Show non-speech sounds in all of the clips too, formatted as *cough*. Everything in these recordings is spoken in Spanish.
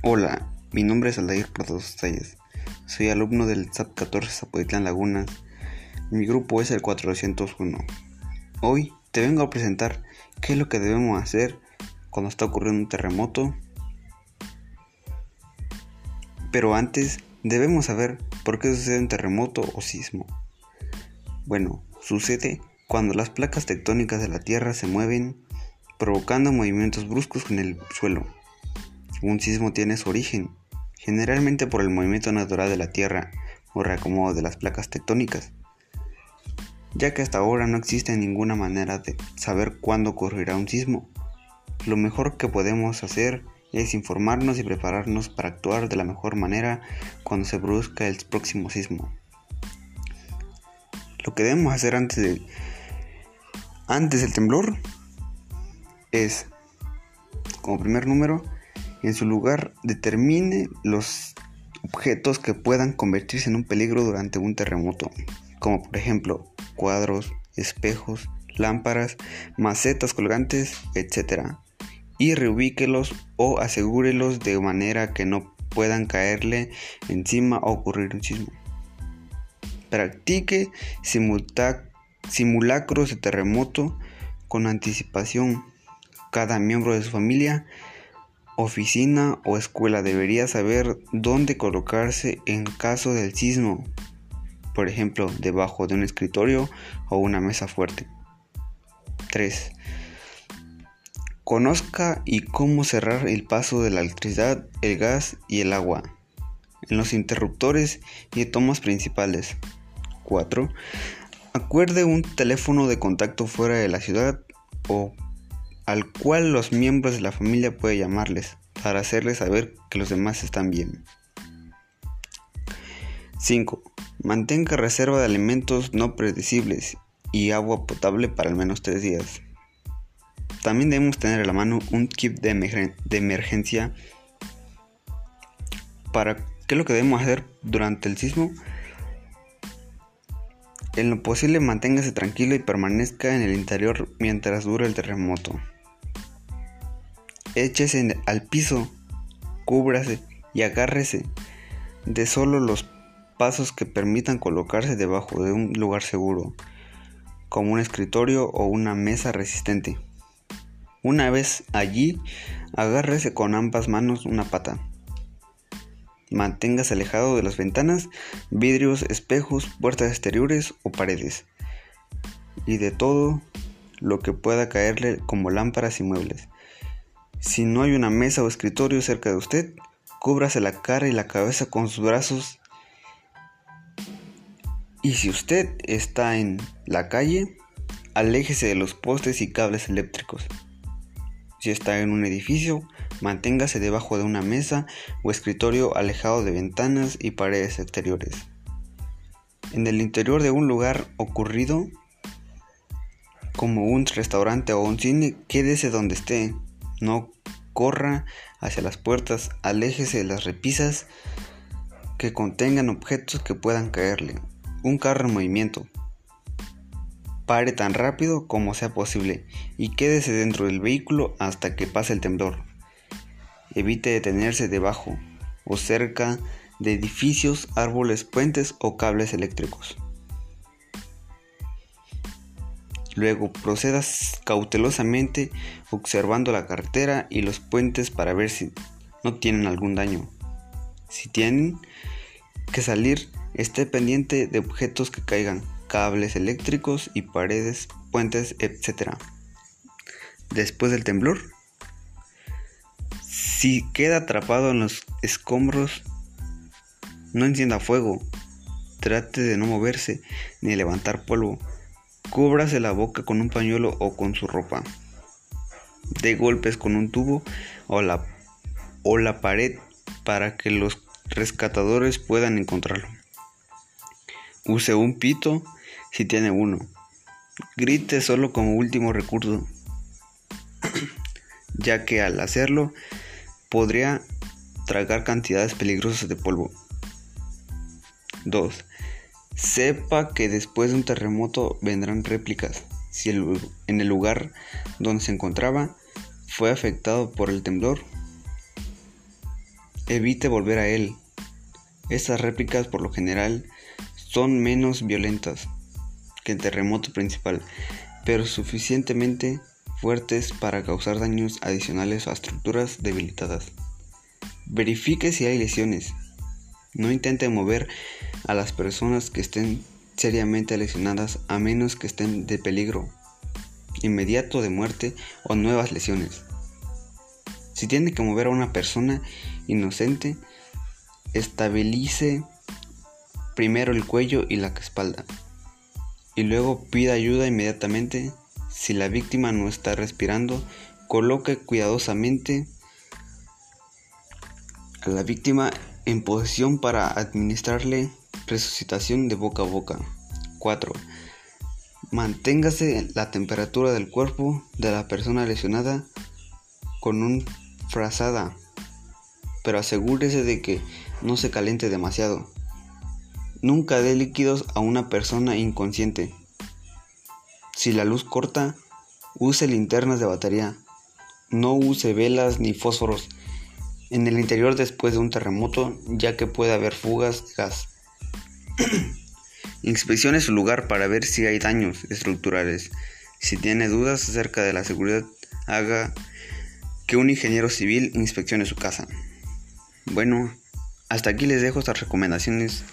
Hola, mi nombre es Aldair Pardos Talles. Soy alumno del SAP 14 Zapotitlán Lagunas. Mi grupo es el 401. Hoy te vengo a presentar qué es lo que debemos hacer cuando está ocurriendo un terremoto. Pero antes debemos saber por qué sucede un terremoto o sismo. Bueno, sucede cuando las placas tectónicas de la Tierra se mueven provocando movimientos bruscos en el suelo. Un sismo tiene su origen, generalmente por el movimiento natural de la Tierra o reacomodo de las placas tectónicas, ya que hasta ahora no existe ninguna manera de saber cuándo ocurrirá un sismo. Lo mejor que podemos hacer es informarnos y prepararnos para actuar de la mejor manera cuando se produzca el próximo sismo. Lo que debemos hacer antes, de, antes del temblor es, como primer número, en su lugar determine los objetos que puedan convertirse en un peligro durante un terremoto, como por ejemplo cuadros, espejos, lámparas, macetas colgantes, etc. Y reubíquelos o asegúrelos de manera que no puedan caerle encima o ocurrir un sismo. Practique simulacros de terremoto con anticipación. Cada miembro de su familia oficina o escuela debería saber dónde colocarse en caso del sismo, por ejemplo, debajo de un escritorio o una mesa fuerte. 3. Conozca y cómo cerrar el paso de la electricidad, el gas y el agua en los interruptores y tomas principales. 4. Acuerde un teléfono de contacto fuera de la ciudad o al cual los miembros de la familia pueden llamarles para hacerles saber que los demás están bien. 5. Mantenga reserva de alimentos no predecibles y agua potable para al menos 3 días. También debemos tener a la mano un kit de, emergencia para qué es lo que debemos hacer durante el sismo. En lo posible manténgase tranquilo y permanezca en el interior mientras dure el terremoto. Échese al piso, cúbrase y agárrese de solo los pasos que permitan colocarse debajo de un lugar seguro, como un escritorio o una mesa resistente. Una vez allí, agárrese con ambas manos una pata. Manténgase alejado de las ventanas, vidrios, espejos, puertas exteriores o paredes. Y de todo lo que pueda caerle como lámparas y muebles. Si no hay una mesa o escritorio cerca de usted, cúbrase la cara y la cabeza con sus brazos. Y si usted está en la calle, aléjese de los postes y cables eléctricos. Si está en un edificio, manténgase debajo de una mesa o escritorio alejado de ventanas y paredes exteriores. En el interior de un lugar ocurrido, como un restaurante o un cine, quédese donde esté. No corra hacia las puertas, aléjese de las repisas que contengan objetos que puedan caerle. Un carro en movimiento. Pare tan rápido como sea posible y quédese dentro del vehículo hasta que pase el temblor. Evite detenerse debajo o cerca de edificios, árboles, puentes o cables eléctricos. Luego procedas cautelosamente observando la carretera y los puentes para ver si no tienen algún daño. Si tienen que salir, esté pendiente de objetos que caigan, cables eléctricos y paredes, puentes, etc. Después del temblor, si queda atrapado en los escombros, no encienda fuego, trate de no moverse ni levantar polvo Cúbrase la boca con un pañuelo o con su ropa. De golpes con un tubo o la, o la pared para que los rescatadores puedan encontrarlo. Use un pito si tiene uno. Grite solo como último recurso, *clears throat* ya que al hacerlo podría tragar cantidades peligrosas de polvo. 2. Sepa que después de un terremoto vendrán réplicas. Si en el lugar donde se encontraba fue afectado por el temblor, Evite volver a él. Estas réplicas por lo general son menos violentas que el terremoto principal, pero suficientemente fuertes para causar daños adicionales a estructuras debilitadas. Verifique si hay lesiones. No intente mover a las personas que estén seriamente lesionadas a menos que estén de peligro inmediato de muerte o nuevas lesiones. Si tiene que mover a una persona inocente, estabilice primero el cuello y la espalda y luego pida ayuda inmediatamente. Si la víctima no está respirando, coloque cuidadosamente a la víctima en posición para administrarle resucitación de boca a boca. 4. Manténgase la temperatura del cuerpo de la persona lesionada con un frazada, pero asegúrese de que no se caliente demasiado. Nunca dé líquidos a una persona inconsciente. Si la luz corta, use linternas de batería. No use velas ni fósforos en el interior después de un terremoto, ya que puede haber fugas de gas. *clears throat* Inspeccione su lugar para ver si hay daños estructurales. Si tiene dudas acerca de la seguridad, haga que un ingeniero civil inspeccione su casa. Bueno, hasta aquí les dejo estas recomendaciones,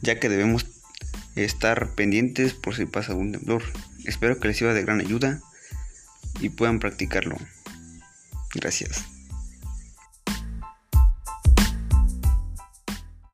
ya que debemos estar pendientes por si pasa algún temblor. Espero que les sirva de gran ayuda y puedan practicarlo. Gracias.